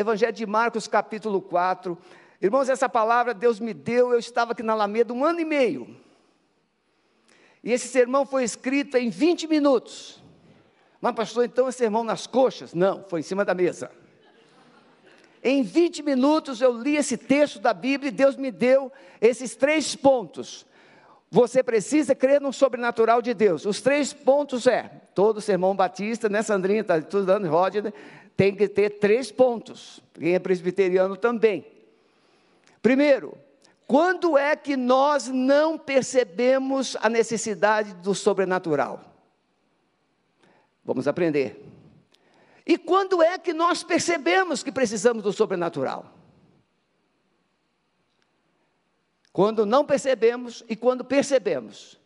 Evangelho de Marcos, capítulo 4. Irmãos, essa palavra Deus me deu, eu estava aqui na Alameda um ano e meio. E esse sermão foi escrito em 20 minutos. Mas, pastor, então é sermão nas coxas? Não, foi em cima da mesa. Em 20 minutos eu li esse texto da Bíblia e Deus me deu esses três pontos. Você precisa crer no sobrenatural de Deus. Os três pontos é: todo sermão batista, né, Sandrinha? Está estudando, Rodney, tem que ter três pontos. Quem é presbiteriano também. Primeiro, quando é que nós não percebemos a necessidade do sobrenatural? Vamos aprender. E quando é que nós percebemos que precisamos do sobrenatural? Quando não percebemos e quando percebemos.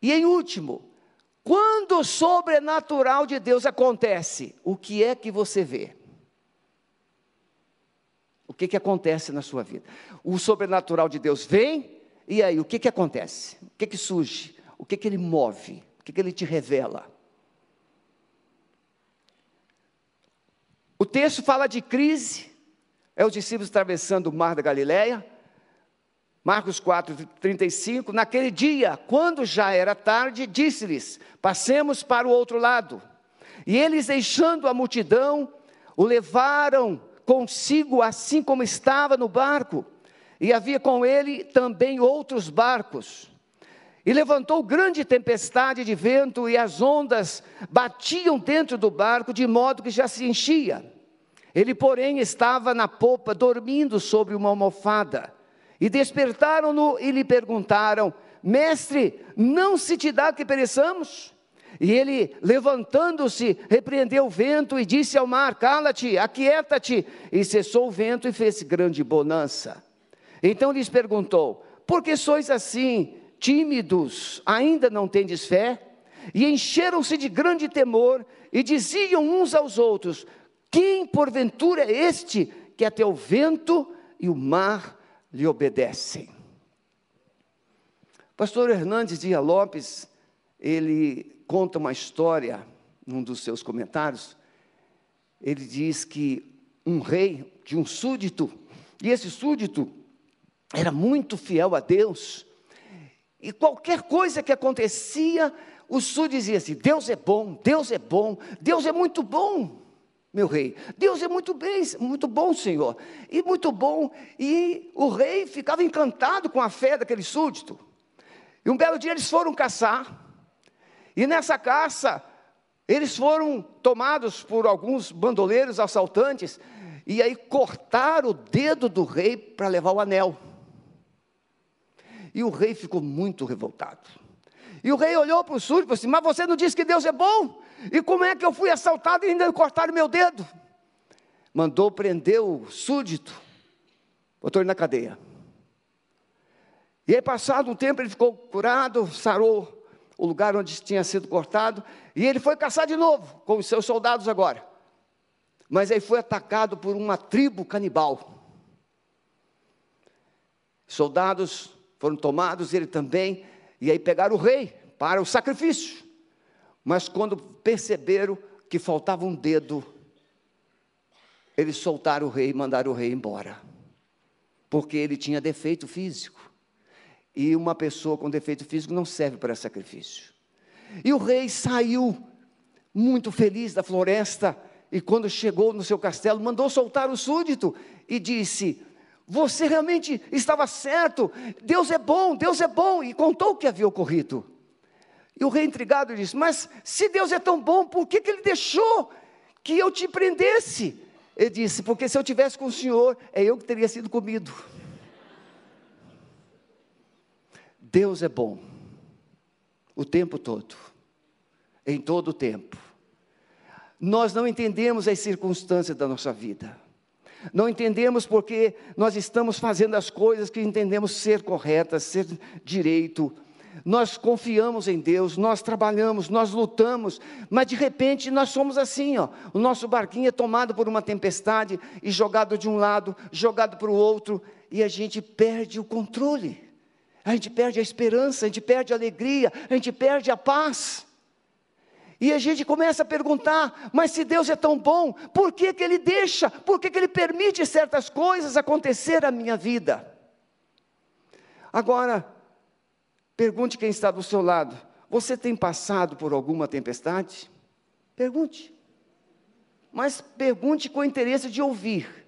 E em último, quando o sobrenatural de Deus acontece, o que é que você vê? O que, que acontece na sua vida? O sobrenatural de Deus vem, e aí, o que, que acontece? O que, que surge? O que, que ele move? O que, que ele te revela? O texto fala de crise, é os discípulos atravessando o mar da Galileia. Marcos 4, 35. Naquele dia, quando já era tarde, disse-lhes: Passemos para o outro lado. E eles, deixando a multidão, o levaram consigo, assim como estava no barco. E havia com ele também outros barcos. E levantou grande tempestade de vento, e as ondas batiam dentro do barco, de modo que já se enchia. Ele, porém, estava na popa, dormindo sobre uma almofada. E despertaram-no e lhe perguntaram: Mestre, não se te dá que pereçamos? E ele, levantando-se, repreendeu o vento e disse ao mar: Cala-te, aquieta-te. E cessou o vento e fez grande bonança. Então lhes perguntou: Por que sois assim, tímidos? Ainda não tendes fé? E encheram-se de grande temor e diziam uns aos outros: quem porventura é este que até o vento e o mar lhe obedecem? Pastor Hernandes Dias Lopes, ele conta uma história num dos seus comentários. Ele diz que um rei de um súdito, e esse súdito era muito fiel a Deus, e qualquer coisa que acontecia, o súdito dizia assim: Deus é bom, Deus é bom, Deus é muito bom meu rei. Deus é muito bem, muito bom, Senhor. E muito bom. E o rei ficava encantado com a fé daquele súdito. E um belo dia eles foram caçar. E nessa caça, eles foram tomados por alguns bandoleiros assaltantes. E aí cortaram o dedo do rei para levar o anel. E o rei ficou muito revoltado. E o rei olhou para o súdito e falou assim: Mas você não disse que Deus é bom? E como é que eu fui assaltado e ainda cortaram meu dedo? Mandou prender o súdito, botou ele na cadeia. E aí, passado um tempo, ele ficou curado, sarou o lugar onde tinha sido cortado, e ele foi caçar de novo, com os seus soldados agora. Mas aí foi atacado por uma tribo canibal. Soldados foram tomados, ele também, e aí pegaram o rei para o sacrifício. Mas quando perceberam que faltava um dedo, eles soltaram o rei e mandaram o rei embora. Porque ele tinha defeito físico. E uma pessoa com defeito físico não serve para sacrifício. E o rei saiu muito feliz da floresta e quando chegou no seu castelo, mandou soltar o súdito e disse: Você realmente estava certo, Deus é bom, Deus é bom, e contou o que havia ocorrido. E o rei intrigado disse: Mas se Deus é tão bom, por que, que ele deixou que eu te prendesse? Ele disse: Porque se eu tivesse com o senhor, é eu que teria sido comido. Deus é bom, o tempo todo, em todo o tempo. Nós não entendemos as circunstâncias da nossa vida. Não entendemos porque nós estamos fazendo as coisas que entendemos ser corretas, ser direito, nós confiamos em Deus, nós trabalhamos, nós lutamos, mas de repente nós somos assim, ó. O nosso barquinho é tomado por uma tempestade e jogado de um lado, jogado para o outro, e a gente perde o controle. A gente perde a esperança, a gente perde a alegria, a gente perde a paz. E a gente começa a perguntar: mas se Deus é tão bom, por que, que Ele deixa, por que, que Ele permite certas coisas acontecer na minha vida? Agora, pergunte quem está do seu lado: você tem passado por alguma tempestade? Pergunte. Mas pergunte com interesse de ouvir.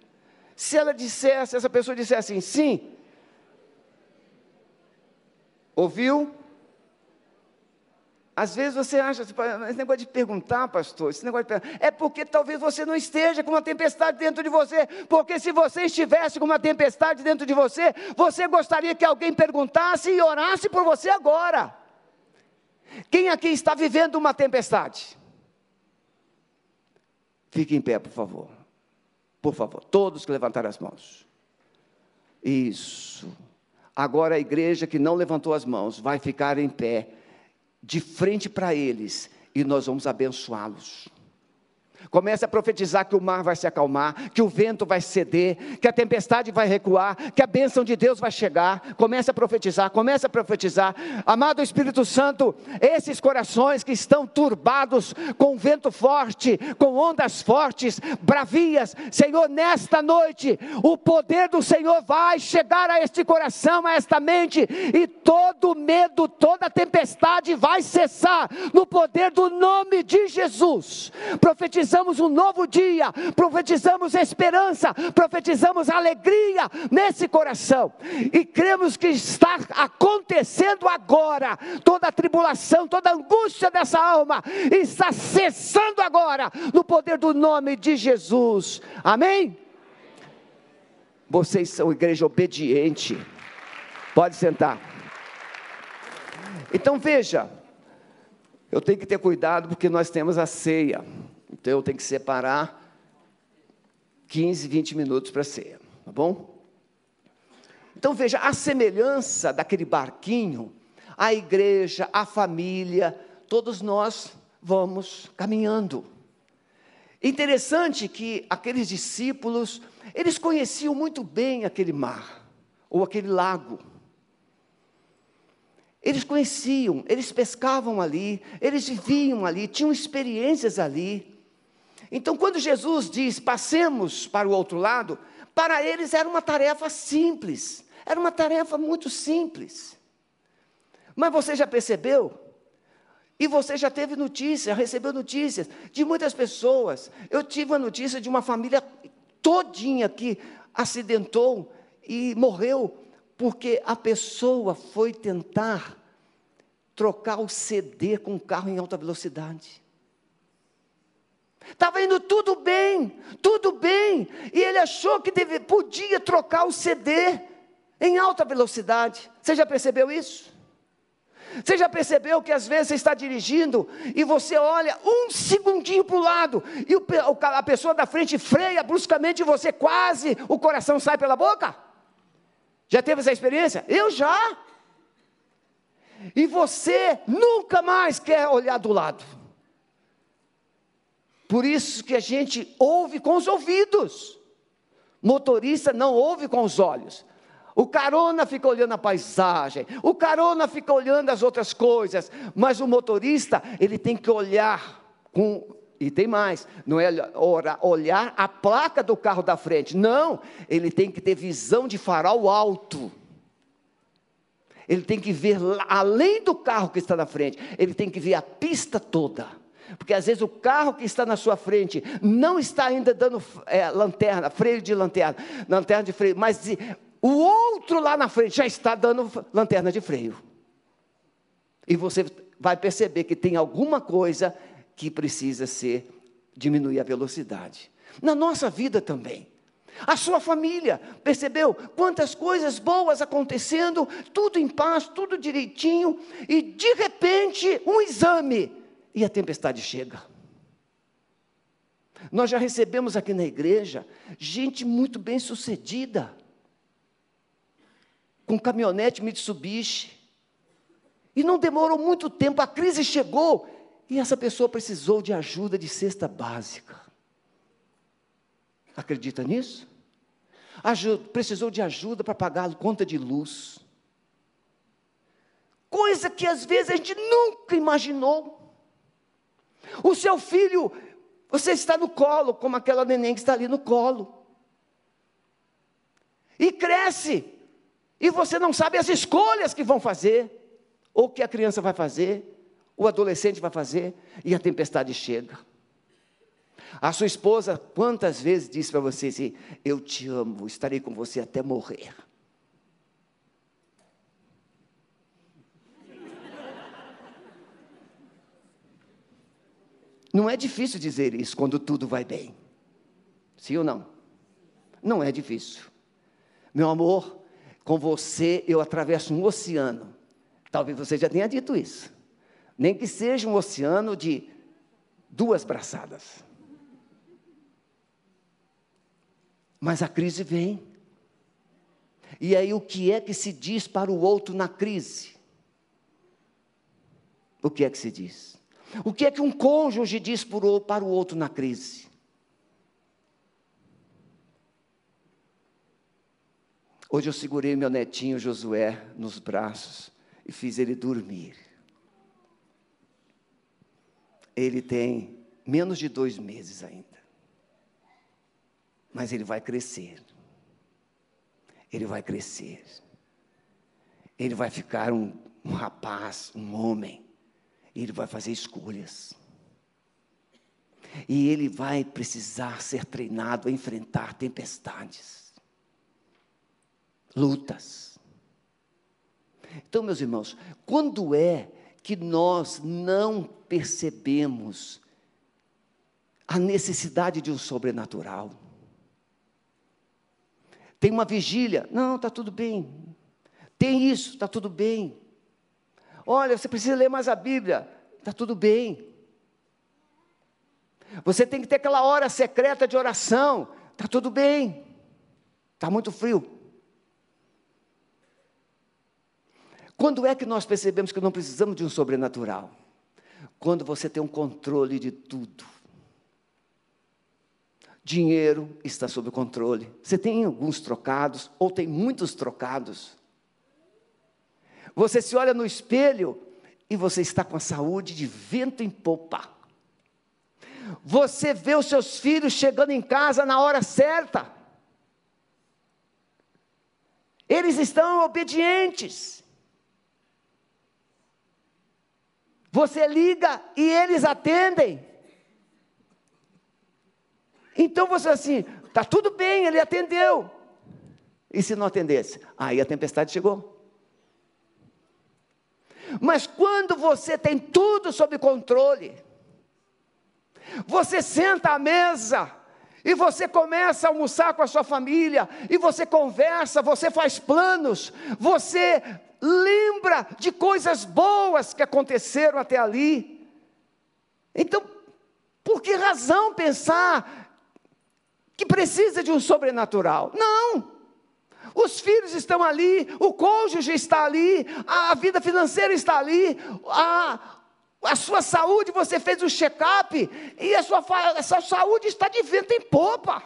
Se ela dissesse, se essa pessoa dissesse assim, sim, ouviu, às vezes você acha, esse negócio de perguntar, pastor, esse negócio de perguntar, é porque talvez você não esteja com uma tempestade dentro de você, porque se você estivesse com uma tempestade dentro de você, você gostaria que alguém perguntasse e orasse por você agora. Quem aqui está vivendo uma tempestade? Fique em pé, por favor. Por favor, todos que levantaram as mãos. Isso. Agora a igreja que não levantou as mãos vai ficar em pé de frente para eles e nós vamos abençoá-los. Comece a profetizar que o mar vai se acalmar, que o vento vai ceder, que a tempestade vai recuar, que a bênção de Deus vai chegar. Comece a profetizar, comece a profetizar. Amado Espírito Santo, esses corações que estão turbados com vento forte, com ondas fortes, bravias, Senhor, nesta noite, o poder do Senhor vai chegar a este coração, a esta mente, e todo medo, toda tempestade vai cessar no poder do nome de Jesus. Profetizar profetizamos um novo dia, profetizamos esperança, profetizamos alegria nesse coração, e cremos que está acontecendo agora, toda a tribulação, toda a angústia dessa alma está cessando agora, no poder do nome de Jesus, amém? Vocês são igreja obediente, pode sentar. Então veja, eu tenho que ter cuidado porque nós temos a ceia. Então eu tenho que separar 15, 20 minutos para ceia, tá bom? Então veja, a semelhança daquele barquinho, a igreja, a família, todos nós vamos caminhando. Interessante que aqueles discípulos, eles conheciam muito bem aquele mar, ou aquele lago. Eles conheciam, eles pescavam ali, eles viviam ali, tinham experiências ali. Então, quando Jesus diz passemos para o outro lado, para eles era uma tarefa simples, era uma tarefa muito simples. Mas você já percebeu? E você já teve notícia, recebeu notícias de muitas pessoas. Eu tive a notícia de uma família todinha que acidentou e morreu porque a pessoa foi tentar trocar o CD com um carro em alta velocidade. Estava indo tudo bem, tudo bem, e ele achou que deve, podia trocar o CD em alta velocidade. Você já percebeu isso? Você já percebeu que às vezes você está dirigindo e você olha um segundinho para o lado e o, a pessoa da frente freia bruscamente e você quase, o coração sai pela boca? Já teve essa experiência? Eu já. E você nunca mais quer olhar do lado. Por isso que a gente ouve com os ouvidos. Motorista não ouve com os olhos. O carona fica olhando a paisagem, o carona fica olhando as outras coisas, mas o motorista, ele tem que olhar com e tem mais, não é olhar a placa do carro da frente, não, ele tem que ter visão de farol alto. Ele tem que ver além do carro que está na frente, ele tem que ver a pista toda. Porque às vezes o carro que está na sua frente não está ainda dando é, lanterna, freio de lanterna, lanterna de freio, mas o outro lá na frente já está dando lanterna de freio. E você vai perceber que tem alguma coisa que precisa ser diminuir a velocidade. Na nossa vida também. A sua família, percebeu quantas coisas boas acontecendo, tudo em paz, tudo direitinho, e de repente um exame e a tempestade chega. Nós já recebemos aqui na igreja gente muito bem sucedida, com caminhonete Mitsubishi, e não demorou muito tempo, a crise chegou e essa pessoa precisou de ajuda de cesta básica. Acredita nisso? Ajuda, precisou de ajuda para pagar a conta de luz. Coisa que às vezes a gente nunca imaginou. O seu filho, você está no colo, como aquela neném que está ali no colo. E cresce. E você não sabe as escolhas que vão fazer, ou que a criança vai fazer, o adolescente vai fazer, e a tempestade chega. A sua esposa, quantas vezes disse para você assim: Eu te amo, estarei com você até morrer. Não é difícil dizer isso quando tudo vai bem. Sim ou não? Não é difícil. Meu amor, com você eu atravesso um oceano. Talvez você já tenha dito isso. Nem que seja um oceano de duas braçadas. Mas a crise vem. E aí o que é que se diz para o outro na crise? O que é que se diz? O que é que um cônjuge diz para o outro na crise? Hoje eu segurei meu netinho Josué nos braços e fiz ele dormir. Ele tem menos de dois meses ainda. Mas ele vai crescer. Ele vai crescer. Ele vai ficar um, um rapaz, um homem ele vai fazer escolhas. E ele vai precisar ser treinado a enfrentar tempestades, lutas. Então, meus irmãos, quando é que nós não percebemos a necessidade de um sobrenatural? Tem uma vigília, não, está tudo bem. Tem isso, está tudo bem. Olha, você precisa ler mais a Bíblia. Está tudo bem. Você tem que ter aquela hora secreta de oração. Está tudo bem. Está muito frio. Quando é que nós percebemos que não precisamos de um sobrenatural? Quando você tem um controle de tudo. Dinheiro está sob controle. Você tem alguns trocados, ou tem muitos trocados. Você se olha no espelho e você está com a saúde de vento em popa. Você vê os seus filhos chegando em casa na hora certa. Eles estão obedientes. Você liga e eles atendem. Então você assim, está tudo bem, ele atendeu. E se não atendesse? Aí a tempestade chegou. Mas quando você tem tudo sob controle, você senta à mesa, e você começa a almoçar com a sua família, e você conversa, você faz planos, você lembra de coisas boas que aconteceram até ali. Então, por que razão pensar que precisa de um sobrenatural? Não! Os filhos estão ali, o cônjuge está ali, a vida financeira está ali, a, a sua saúde, você fez o check-up e a sua, a sua saúde está de vento em popa.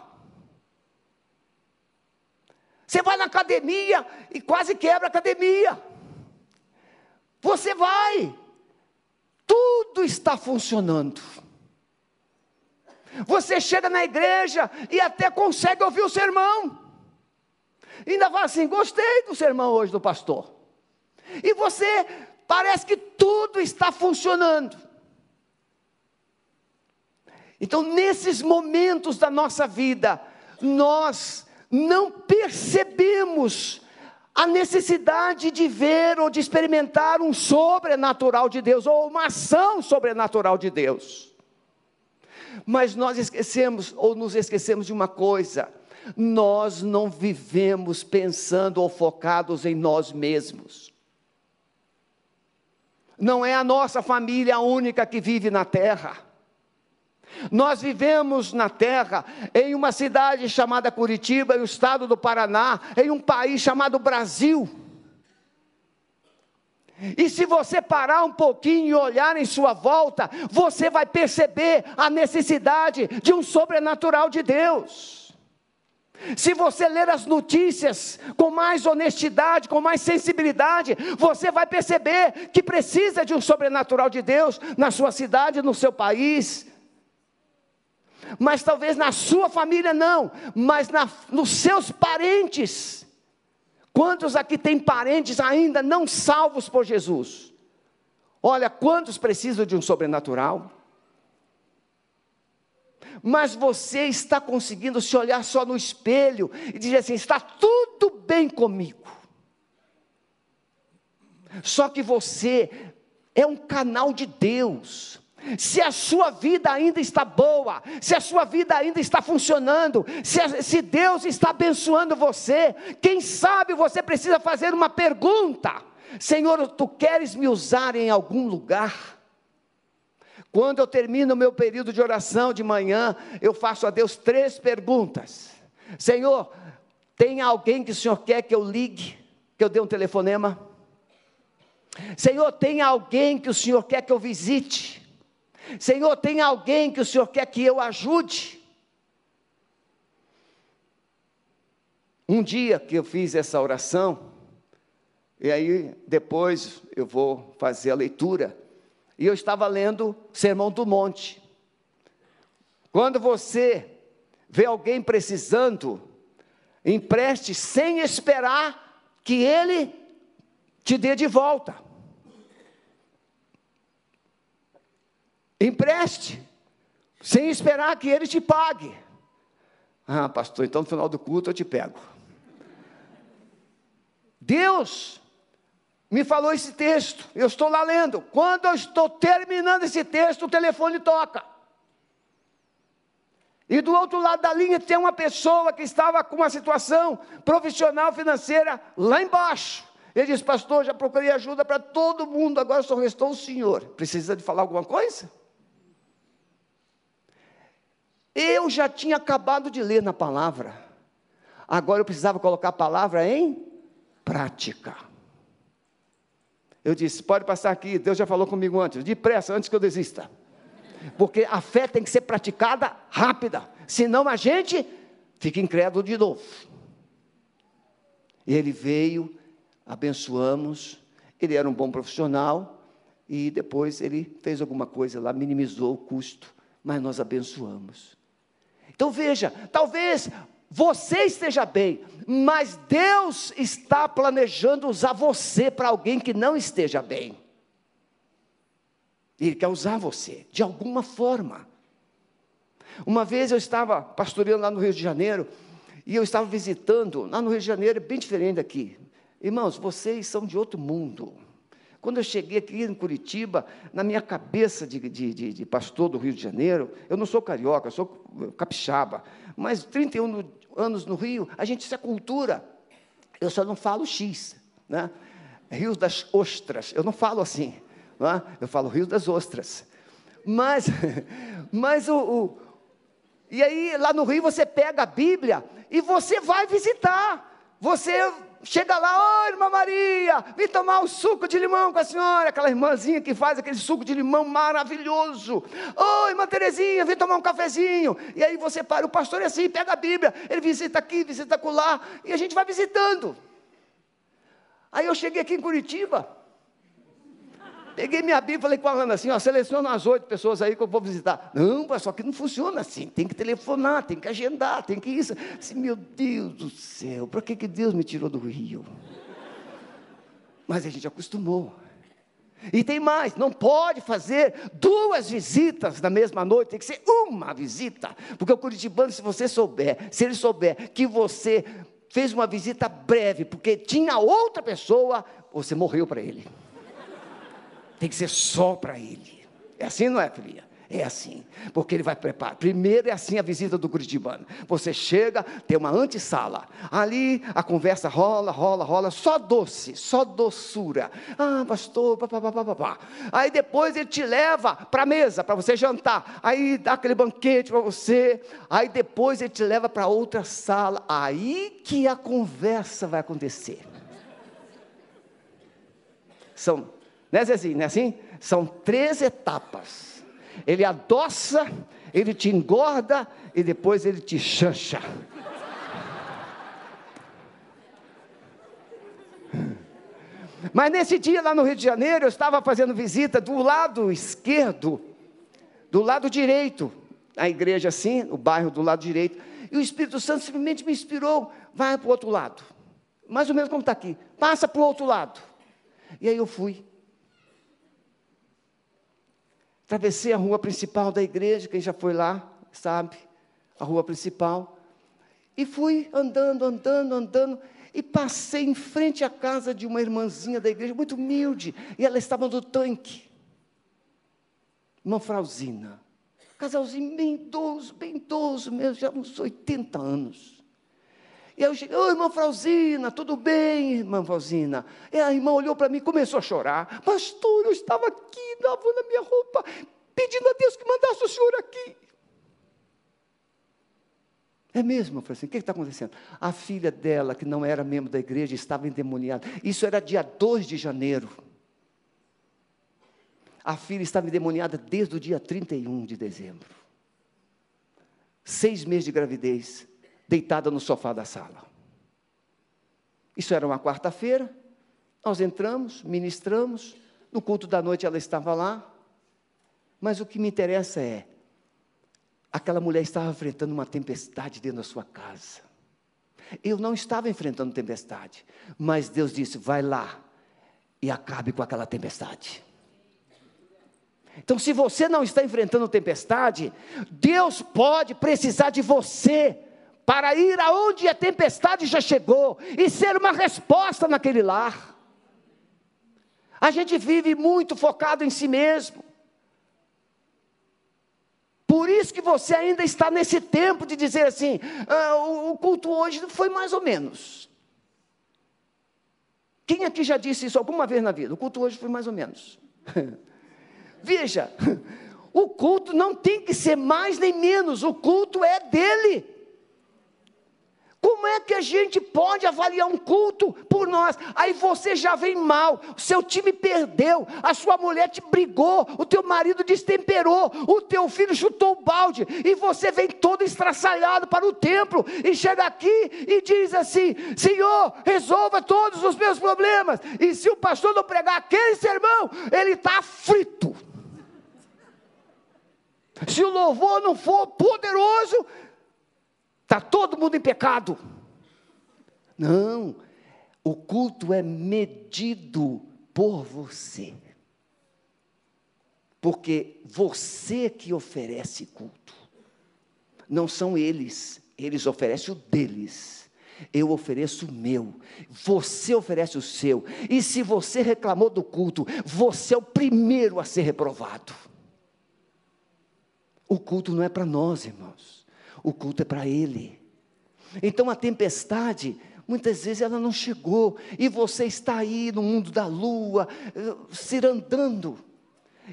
Você vai na academia e quase quebra a academia. Você vai, tudo está funcionando. Você chega na igreja e até consegue ouvir o sermão. Ainda fala assim: gostei do sermão hoje do pastor. E você parece que tudo está funcionando. Então, nesses momentos da nossa vida, nós não percebemos a necessidade de ver ou de experimentar um sobrenatural de Deus, ou uma ação sobrenatural de Deus. Mas nós esquecemos, ou nos esquecemos de uma coisa: nós não vivemos pensando ou focados em nós mesmos. Não é a nossa família única que vive na terra. Nós vivemos na terra, em uma cidade chamada Curitiba, um estado do Paraná, em um país chamado Brasil. E se você parar um pouquinho e olhar em sua volta, você vai perceber a necessidade de um sobrenatural de Deus. Se você ler as notícias com mais honestidade, com mais sensibilidade, você vai perceber que precisa de um sobrenatural de Deus na sua cidade, no seu país. Mas talvez na sua família não, mas na, nos seus parentes. Quantos aqui têm parentes ainda não salvos por Jesus? Olha, quantos precisam de um sobrenatural? Mas você está conseguindo se olhar só no espelho e dizer assim: está tudo bem comigo. Só que você é um canal de Deus. Se a sua vida ainda está boa, se a sua vida ainda está funcionando, se, se Deus está abençoando você, quem sabe você precisa fazer uma pergunta: Senhor, tu queres me usar em algum lugar? Quando eu termino o meu período de oração de manhã, eu faço a Deus três perguntas: Senhor, tem alguém que o Senhor quer que eu ligue, que eu dê um telefonema? Senhor, tem alguém que o Senhor quer que eu visite? Senhor, tem alguém que o Senhor quer que eu ajude? Um dia que eu fiz essa oração, e aí depois eu vou fazer a leitura e eu estava lendo Sermão do Monte. Quando você vê alguém precisando, empreste sem esperar que ele te dê de volta. Empreste, sem esperar que ele te pague. Ah, pastor, então no final do culto eu te pego. Deus me falou esse texto, eu estou lá lendo. Quando eu estou terminando esse texto, o telefone toca. E do outro lado da linha tem uma pessoa que estava com uma situação profissional financeira lá embaixo. Ele disse, pastor, já procurei ajuda para todo mundo, agora só restou o senhor. Precisa de falar alguma coisa? Eu já tinha acabado de ler na palavra. Agora eu precisava colocar a palavra em prática. Eu disse: pode passar aqui, Deus já falou comigo antes, depressa, antes que eu desista. Porque a fé tem que ser praticada rápida, senão a gente fica incrédulo de novo. E ele veio, abençoamos, ele era um bom profissional, e depois ele fez alguma coisa lá, minimizou o custo, mas nós abençoamos. Então veja, talvez você esteja bem, mas Deus está planejando usar você para alguém que não esteja bem. Ele quer usar você, de alguma forma. Uma vez eu estava pastoreando lá no Rio de Janeiro, e eu estava visitando, lá no Rio de Janeiro, é bem diferente daqui. Irmãos, vocês são de outro mundo. Quando eu cheguei aqui em Curitiba, na minha cabeça de, de, de, de pastor do Rio de Janeiro, eu não sou carioca, eu sou capixaba, mas 31 anos no Rio, a gente, isso é cultura. Eu só não falo X, né? Rio das Ostras, eu não falo assim, né? eu falo Rio das Ostras. Mas, mas o, o, e aí lá no Rio você pega a Bíblia e você vai visitar. Você chega lá, oi, irmã Maria, vim tomar um suco de limão com a senhora, aquela irmãzinha que faz aquele suco de limão maravilhoso. Oi, irmã Terezinha, vim tomar um cafezinho. E aí você para, o pastor é assim, pega a Bíblia, ele visita aqui, visita lá, e a gente vai visitando. Aí eu cheguei aqui em Curitiba, Peguei minha Bíblia e falei com a Ana assim: ó, seleciona as oito pessoas aí que eu vou visitar. Não, só que não funciona assim. Tem que telefonar, tem que agendar, tem que isso. Assim, meu Deus do céu, para que, que Deus me tirou do Rio? Mas a gente acostumou. E tem mais, não pode fazer duas visitas na mesma noite, tem que ser uma visita. Porque o curitibano, se você souber, se ele souber que você fez uma visita breve, porque tinha outra pessoa, você morreu para ele tem que ser só para ele. É assim, não é, filha? É assim, porque ele vai preparar. Primeiro é assim a visita do Curitibano. Você chega, tem uma antessala. Ali a conversa rola, rola, rola, só doce, só doçura. Ah, pastor, papapá. Aí depois ele te leva para a mesa, para você jantar. Aí dá aquele banquete para você. Aí depois ele te leva para outra sala. Aí que a conversa vai acontecer. São né Zezinho, assim? Não é assim? São três etapas. Ele adoça, ele te engorda e depois ele te chancha. Mas nesse dia lá no Rio de Janeiro, eu estava fazendo visita do lado esquerdo, do lado direito, a igreja assim, o bairro do lado direito, e o Espírito Santo simplesmente me inspirou, vai para o outro lado. Mais ou menos como está aqui, passa para o outro lado. E aí eu fui. Atravessei a rua principal da igreja, quem já foi lá, sabe, a rua principal, e fui andando, andando, andando, e passei em frente à casa de uma irmãzinha da igreja, muito humilde, e ela estava no tanque. Irmã Frauzina, casalzinho bem idoso, bem idoso mesmo, já uns 80 anos. E eu cheguei, oi, irmã Frauzina, tudo bem, irmã Frauzina? E a irmã olhou para mim e começou a chorar. Pastor, eu estava aqui, lavando a minha roupa, pedindo a Deus que mandasse o senhor aqui. É mesmo? Assim: o que está acontecendo? A filha dela, que não era membro da igreja, estava endemoniada. Isso era dia 2 de janeiro. A filha estava endemoniada desde o dia 31 de dezembro. Seis meses de gravidez, deitada no sofá da sala. Isso era uma quarta-feira. Nós entramos, ministramos. No culto da noite ela estava lá. Mas o que me interessa é Aquela mulher estava enfrentando uma tempestade dentro da sua casa. Eu não estava enfrentando tempestade, mas Deus disse: vai lá e acabe com aquela tempestade. Então, se você não está enfrentando tempestade, Deus pode precisar de você para ir aonde a tempestade já chegou e ser uma resposta naquele lar. A gente vive muito focado em si mesmo. Por isso que você ainda está nesse tempo de dizer assim: ah, o, o culto hoje foi mais ou menos. Quem aqui já disse isso alguma vez na vida? O culto hoje foi mais ou menos. Veja, o culto não tem que ser mais nem menos, o culto é dele. Como é que a gente pode avaliar um culto por nós? Aí você já vem mal, seu time perdeu, a sua mulher te brigou, o teu marido destemperou, o teu filho chutou o balde, e você vem todo estraçalhado para o templo, e chega aqui e diz assim: Senhor, resolva todos os meus problemas. E se o pastor não pregar aquele sermão, ele está frito. Se o louvor não for poderoso, Está todo mundo em pecado. Não, o culto é medido por você. Porque você que oferece culto. Não são eles, eles oferecem o deles. Eu ofereço o meu, você oferece o seu. E se você reclamou do culto, você é o primeiro a ser reprovado. O culto não é para nós, irmãos o culto é para Ele. Então a tempestade, muitas vezes ela não chegou, e você está aí no mundo da lua, eh, cirandando,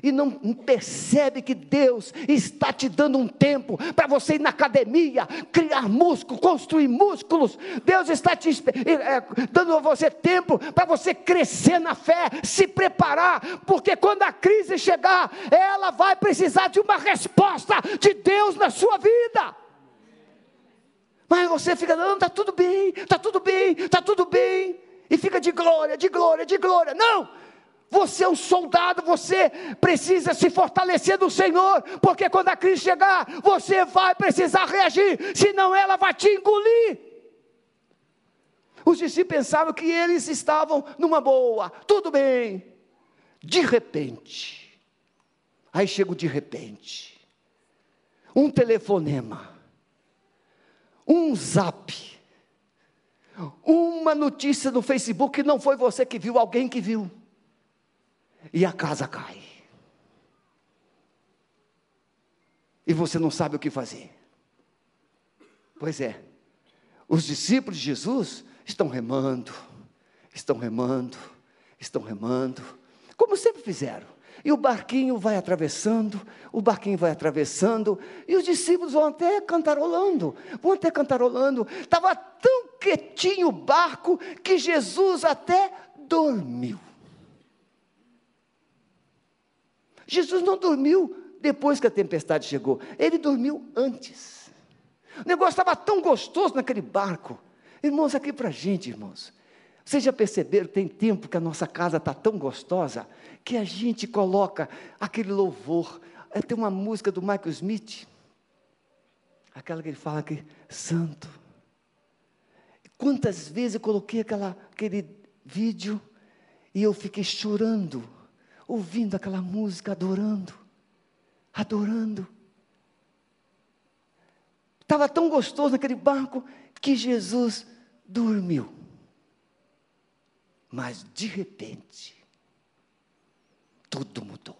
e não percebe que Deus está te dando um tempo para você ir na academia, criar músculo, construir músculos. Deus está te é, dando a você tempo para você crescer na fé, se preparar, porque quando a crise chegar, ela vai precisar de uma resposta de Deus na sua vida. Mas você fica, não, está tudo bem, está tudo bem, está tudo bem. E fica de glória, de glória, de glória. Não! Você é um soldado, você precisa se fortalecer do Senhor, porque quando a crise chegar, você vai precisar reagir, senão ela vai te engolir. Os discípulos pensavam que eles estavam numa boa, tudo bem. De repente, aí chega o de repente, um telefonema um zap, uma notícia no Facebook não foi você que viu, alguém que viu, e a casa cai. E você não sabe o que fazer. Pois é, os discípulos de Jesus estão remando, estão remando, estão remando, como sempre fizeram. E o barquinho vai atravessando, o barquinho vai atravessando, e os discípulos vão até cantarolando, vão até cantarolando. Estava tão quietinho o barco que Jesus até dormiu. Jesus não dormiu depois que a tempestade chegou, ele dormiu antes. O negócio estava tão gostoso naquele barco. Irmãos, aqui para a gente, irmãos, Vocês já perceberam, tem tempo que a nossa casa está tão gostosa, que a gente coloca aquele louvor. É, tem uma música do Michael Smith, aquela que ele fala que, santo. Quantas vezes eu coloquei aquela, aquele vídeo e eu fiquei chorando, ouvindo aquela música, adorando, adorando. Estava tão gostoso naquele barco que Jesus dormiu. Mas de repente, tudo mudou.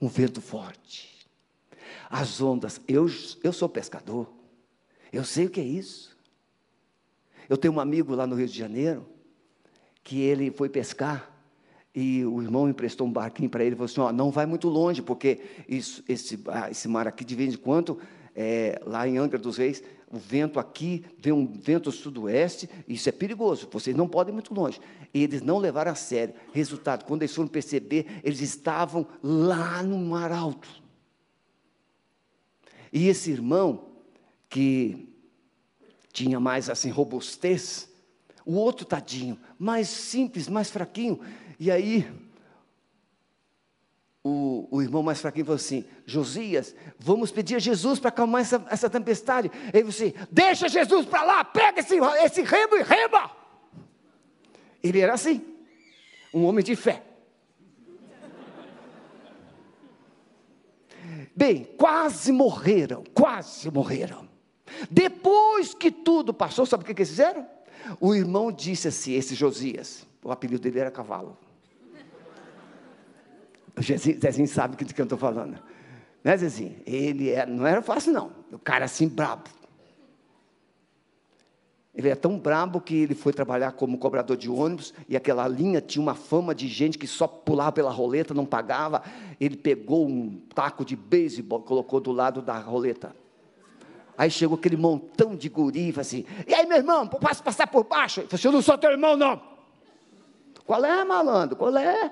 Um vento forte, as ondas. Eu, eu sou pescador, eu sei o que é isso. Eu tenho um amigo lá no Rio de Janeiro, que ele foi pescar, e o irmão emprestou um barquinho para ele e falou assim: ó, não vai muito longe, porque isso, esse, ah, esse mar aqui, de vez em quando, é, lá em Angra dos Reis, o vento aqui vem um vento sudoeste, isso é perigoso, vocês não podem ir muito longe. E eles não levaram a sério. Resultado, quando eles foram perceber, eles estavam lá no mar alto. E esse irmão, que tinha mais assim robustez, o outro tadinho, mais simples, mais fraquinho, e aí, o, o, irmão mais fraquinho falou assim: Josias, vamos pedir a Jesus para acalmar essa, essa tempestade. Aí você, deixa Jesus para lá, pega esse, esse remo e rema. Ele era assim, um homem de fé. Bem, quase morreram, quase morreram. Depois que tudo passou, sabe o que, que eles fizeram? O irmão disse assim: esse Josias, o apelido dele era Cavalo. Zezinho sabe do que eu estou falando. Né, Zezinho? Ele era, não era fácil, não. O cara assim, brabo. Ele é tão brabo que ele foi trabalhar como cobrador de ônibus e aquela linha tinha uma fama de gente que só pulava pela roleta, não pagava. Ele pegou um taco de beisebol, colocou do lado da roleta. Aí chegou aquele montão de guri e falou assim: E aí, meu irmão, posso passar por baixo? Ele falou assim: Eu não sou teu irmão, não. Qual é, malandro? Qual é?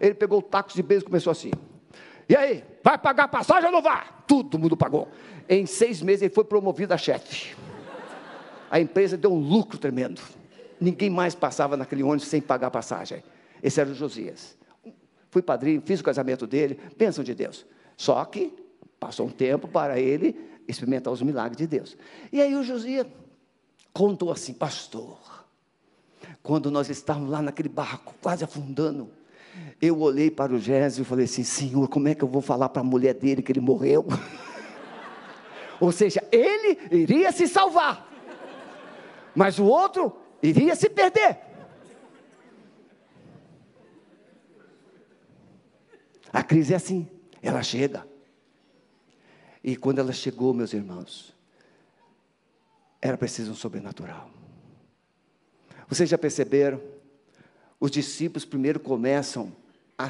Ele pegou o táxi de beijo e começou assim. E aí, vai pagar passagem ou não vai? Todo mundo pagou. Em seis meses ele foi promovido a chefe. A empresa deu um lucro tremendo. Ninguém mais passava naquele ônibus sem pagar passagem. Esse era o Josias. Fui padrinho, fiz o casamento dele, bênção de Deus. Só que passou um tempo para ele experimentar os milagres de Deus. E aí o Josias contou assim, pastor, quando nós estávamos lá naquele barco, quase afundando, eu olhei para o Gésio e falei assim: Senhor, como é que eu vou falar para a mulher dele que ele morreu? Ou seja, ele iria se salvar, mas o outro iria se perder. A crise é assim, ela chega. E quando ela chegou, meus irmãos, era preciso um sobrenatural. Vocês já perceberam? Os discípulos primeiro começam, a,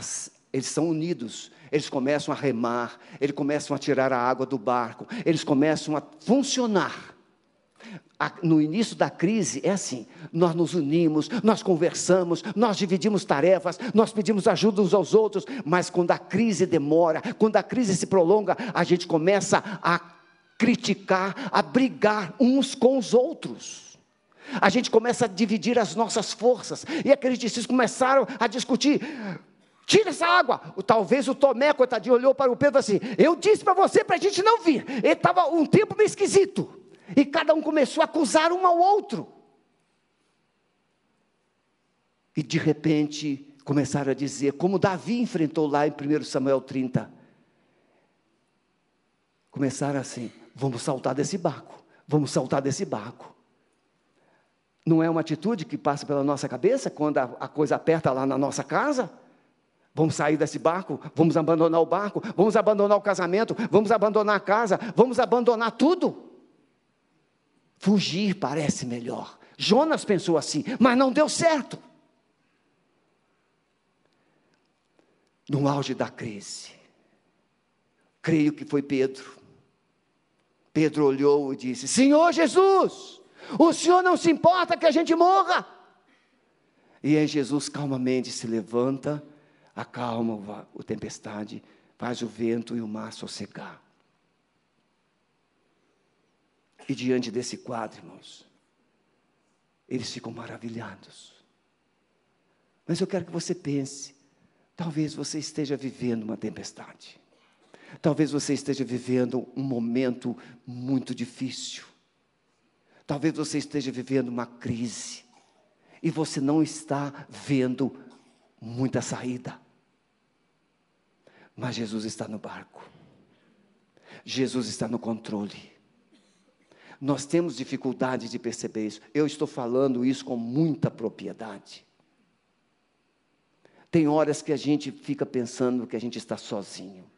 eles são unidos, eles começam a remar, eles começam a tirar a água do barco, eles começam a funcionar. No início da crise é assim: nós nos unimos, nós conversamos, nós dividimos tarefas, nós pedimos ajuda uns aos outros, mas quando a crise demora, quando a crise se prolonga, a gente começa a criticar, a brigar uns com os outros a gente começa a dividir as nossas forças, e aqueles discípulos começaram a discutir. Tira essa água. Talvez o Tomé, coitadinho, olhou para o Pedro assim: Eu disse para você para a gente não vir. Ele estava um tempo meio esquisito. E cada um começou a acusar um ao outro. E de repente começaram a dizer, como Davi enfrentou lá em 1 Samuel 30. Começaram assim: vamos saltar desse barco, vamos saltar desse barco. Não é uma atitude que passa pela nossa cabeça quando a, a coisa aperta lá na nossa casa? Vamos sair desse barco, vamos abandonar o barco, vamos abandonar o casamento, vamos abandonar a casa, vamos abandonar tudo. Fugir parece melhor. Jonas pensou assim, mas não deu certo. No auge da crise, creio que foi Pedro. Pedro olhou e disse: Senhor Jesus, o Senhor não se importa que a gente morra. E aí Jesus calmamente se levanta, acalma a tempestade, faz o vento e o mar sossegar. E diante desse quadro, irmãos, eles ficam maravilhados. Mas eu quero que você pense: talvez você esteja vivendo uma tempestade. Talvez você esteja vivendo um momento muito difícil. Talvez você esteja vivendo uma crise. E você não está vendo muita saída. Mas Jesus está no barco. Jesus está no controle. Nós temos dificuldade de perceber isso. Eu estou falando isso com muita propriedade. Tem horas que a gente fica pensando que a gente está sozinho.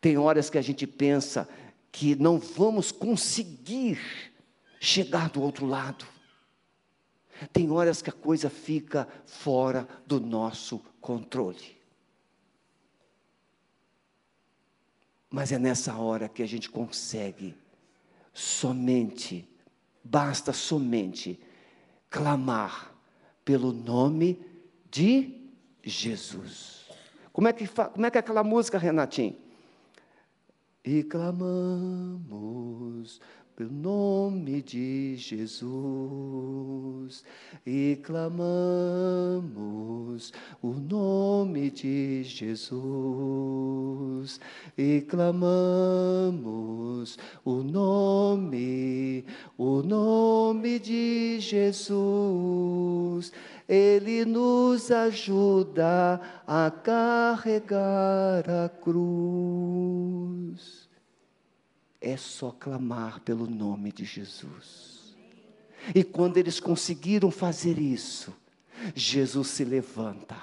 Tem horas que a gente pensa que não vamos conseguir chegar do outro lado. Tem horas que a coisa fica fora do nosso controle. Mas é nessa hora que a gente consegue somente, basta somente clamar pelo nome de Jesus. Como é que, como é, que é aquela música, Renatinho? E clamamos pelo nome de Jesus. E clamamos o nome de Jesus. E clamamos o nome, o nome de Jesus. Ele nos ajuda a carregar a cruz é só clamar pelo nome de Jesus. E quando eles conseguiram fazer isso, Jesus se levanta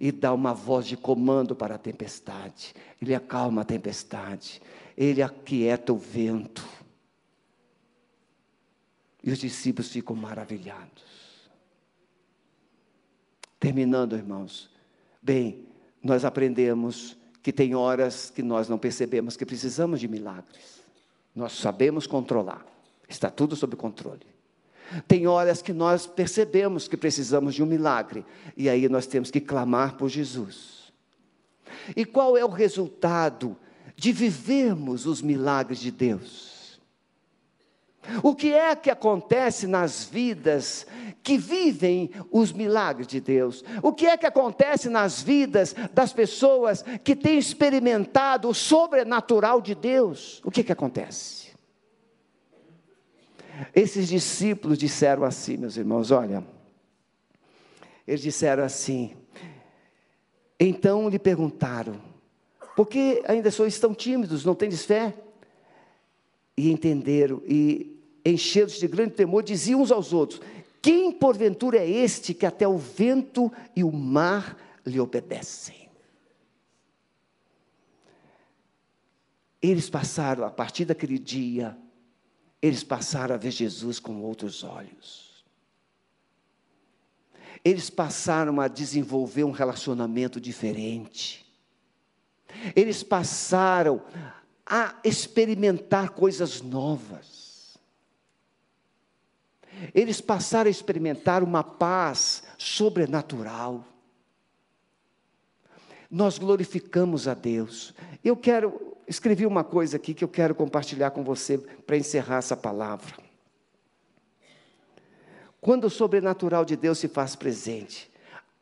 e dá uma voz de comando para a tempestade. Ele acalma a tempestade, ele aquieta o vento. E os discípulos ficam maravilhados. Terminando, irmãos. Bem, nós aprendemos que tem horas que nós não percebemos que precisamos de milagres. Nós sabemos controlar, está tudo sob controle. Tem horas que nós percebemos que precisamos de um milagre, e aí nós temos que clamar por Jesus. E qual é o resultado de vivermos os milagres de Deus? O que é que acontece nas vidas que vivem os milagres de Deus? O que é que acontece nas vidas das pessoas que têm experimentado o sobrenatural de Deus? O que é que acontece? Esses discípulos disseram assim, meus irmãos, olha, eles disseram assim, então lhe perguntaram, por que ainda sois tão tímidos, não tendes fé? E entenderam, e encheram-se de grande temor, diziam uns aos outros: Quem porventura é este que até o vento e o mar lhe obedecem? Eles passaram, a partir daquele dia, eles passaram a ver Jesus com outros olhos. Eles passaram a desenvolver um relacionamento diferente. Eles passaram a experimentar coisas novas eles passaram a experimentar uma paz sobrenatural. Nós glorificamos a Deus. Eu quero, escrevi uma coisa aqui que eu quero compartilhar com você para encerrar essa palavra. Quando o sobrenatural de Deus se faz presente,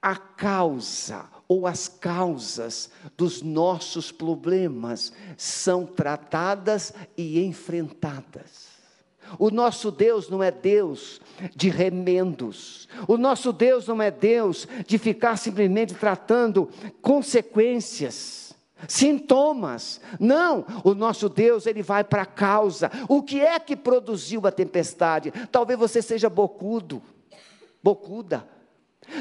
a causa ou as causas dos nossos problemas são tratadas e enfrentadas. O nosso Deus não é Deus de remendos. O nosso Deus não é Deus de ficar simplesmente tratando consequências, sintomas. Não, o nosso Deus, ele vai para a causa. O que é que produziu a tempestade? Talvez você seja bocudo, bocuda.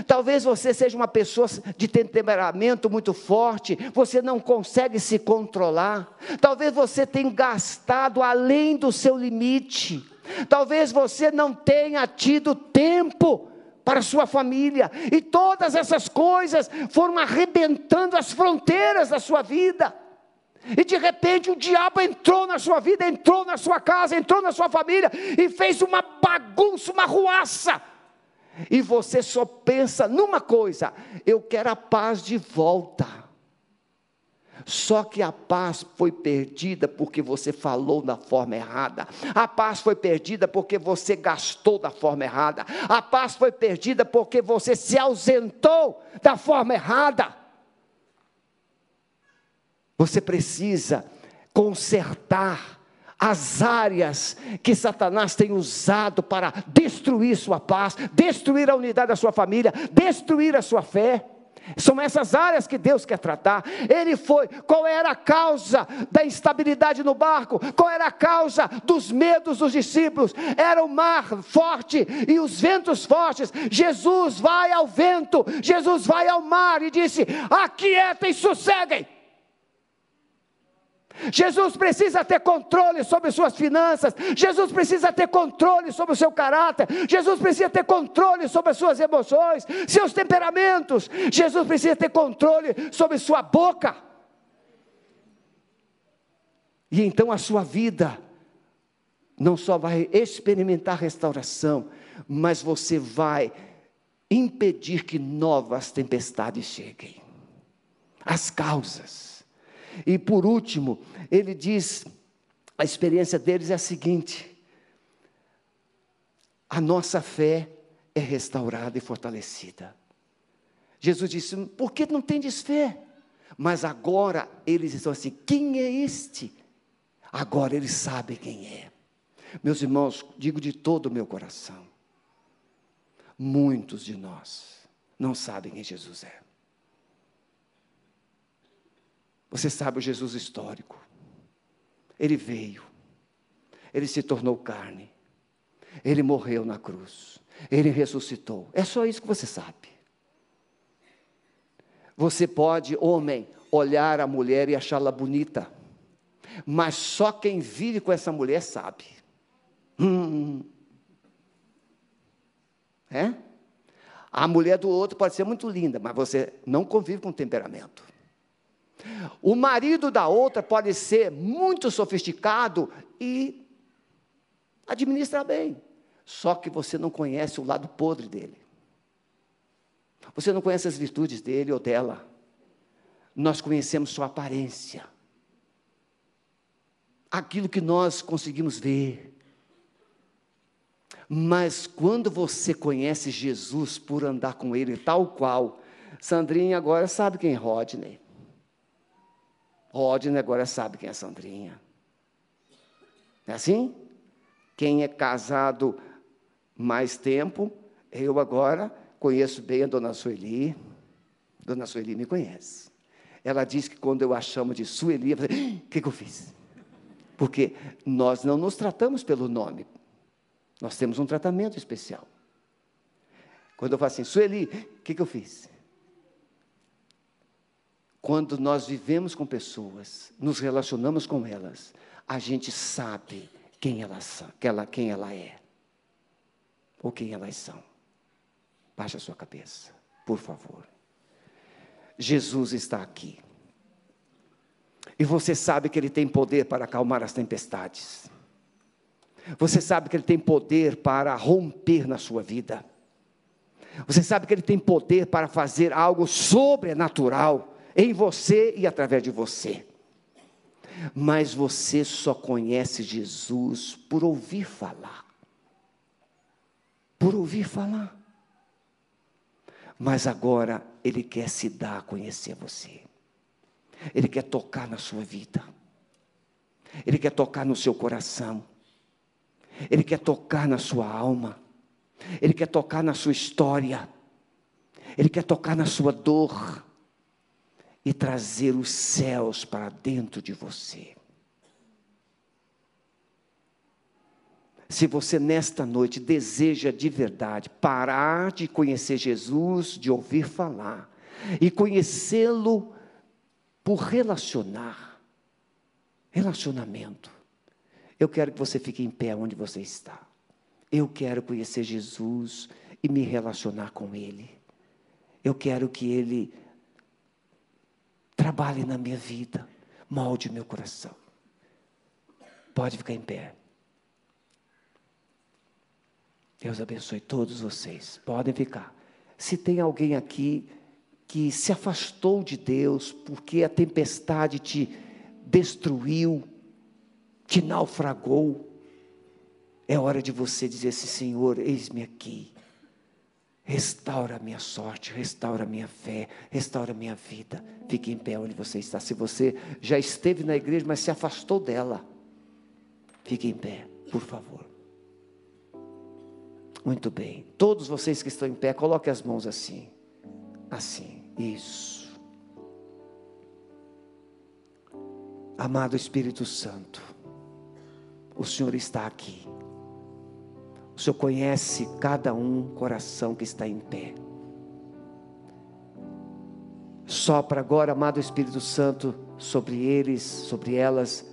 Talvez você seja uma pessoa de temperamento muito forte, você não consegue se controlar. Talvez você tenha gastado além do seu limite. Talvez você não tenha tido tempo para sua família. E todas essas coisas foram arrebentando as fronteiras da sua vida. E de repente o diabo entrou na sua vida, entrou na sua casa, entrou na sua família e fez uma bagunça, uma ruaça e você só pensa numa coisa: eu quero a paz de volta. Só que a paz foi perdida porque você falou da forma errada. A paz foi perdida porque você gastou da forma errada. A paz foi perdida porque você se ausentou da forma errada. Você precisa consertar as áreas que Satanás tem usado para destruir sua paz, destruir a unidade da sua família, destruir a sua fé. São essas áreas que Deus quer tratar. Ele foi, qual era a causa da instabilidade no barco? Qual era a causa dos medos dos discípulos? Era o mar forte e os ventos fortes. Jesus vai ao vento, Jesus vai ao mar e disse: Aquietem, sosseguem. Jesus precisa ter controle sobre suas finanças, Jesus precisa ter controle sobre o seu caráter, Jesus precisa ter controle sobre as suas emoções, seus temperamentos, Jesus precisa ter controle sobre sua boca. E então a sua vida não só vai experimentar restauração, mas você vai impedir que novas tempestades cheguem. As causas e por último, ele diz: a experiência deles é a seguinte: a nossa fé é restaurada e fortalecida. Jesus disse: por que não tem desfé? Mas agora eles estão assim: quem é este? Agora eles sabem quem é. Meus irmãos, digo de todo o meu coração: muitos de nós não sabem quem Jesus é. Você sabe o Jesus histórico. Ele veio, ele se tornou carne, ele morreu na cruz, ele ressuscitou. É só isso que você sabe. Você pode, homem, olhar a mulher e achá-la bonita, mas só quem vive com essa mulher sabe. Hum. É? A mulher do outro pode ser muito linda, mas você não convive com temperamento. O marido da outra pode ser muito sofisticado e administrar bem, só que você não conhece o lado podre dele. Você não conhece as virtudes dele ou dela. Nós conhecemos sua aparência. Aquilo que nós conseguimos ver. Mas quando você conhece Jesus por andar com ele tal qual, Sandrinha agora sabe quem é Rodney. Rodney agora sabe quem é Sandrinha. É assim? Quem é casado mais tempo, eu agora conheço bem a dona Sueli. Dona Sueli me conhece. Ela diz que quando eu a chamo de Sueli, eu falo, o que, que eu fiz? Porque nós não nos tratamos pelo nome. Nós temos um tratamento especial. Quando eu falo assim, Sueli, o que, que eu fiz? Quando nós vivemos com pessoas, nos relacionamos com elas, a gente sabe quem elas ela, quem ela é, ou quem elas são. Baixe a sua cabeça, por favor. Jesus está aqui. E você sabe que Ele tem poder para acalmar as tempestades. Você sabe que Ele tem poder para romper na sua vida. Você sabe que Ele tem poder para fazer algo sobrenatural em você e através de você. Mas você só conhece Jesus por ouvir falar. Por ouvir falar. Mas agora Ele quer se dar a conhecer você. Ele quer tocar na sua vida. Ele quer tocar no seu coração. Ele quer tocar na sua alma. Ele quer tocar na sua história. Ele quer tocar na sua dor e trazer os céus para dentro de você. Se você nesta noite deseja de verdade parar de conhecer Jesus, de ouvir falar, e conhecê-lo por relacionar, relacionamento, eu quero que você fique em pé onde você está. Eu quero conhecer Jesus e me relacionar com Ele. Eu quero que Ele Trabalhe na minha vida, molde meu coração. Pode ficar em pé. Deus abençoe todos vocês. Podem ficar. Se tem alguém aqui que se afastou de Deus porque a tempestade te destruiu, te naufragou, é hora de você dizer assim: Senhor, eis-me aqui. Restaura a minha sorte, restaura a minha fé, restaura a minha vida. Fique em pé onde você está. Se você já esteve na igreja, mas se afastou dela, fique em pé, por favor. Muito bem. Todos vocês que estão em pé, coloquem as mãos assim. Assim. Isso. Amado Espírito Santo, o Senhor está aqui. O Senhor conhece cada um coração que está em pé. Sopra agora, amado Espírito Santo, sobre eles, sobre elas,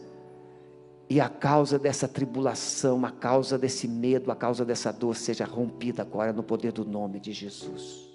e a causa dessa tribulação, a causa desse medo, a causa dessa dor seja rompida agora no poder do nome de Jesus.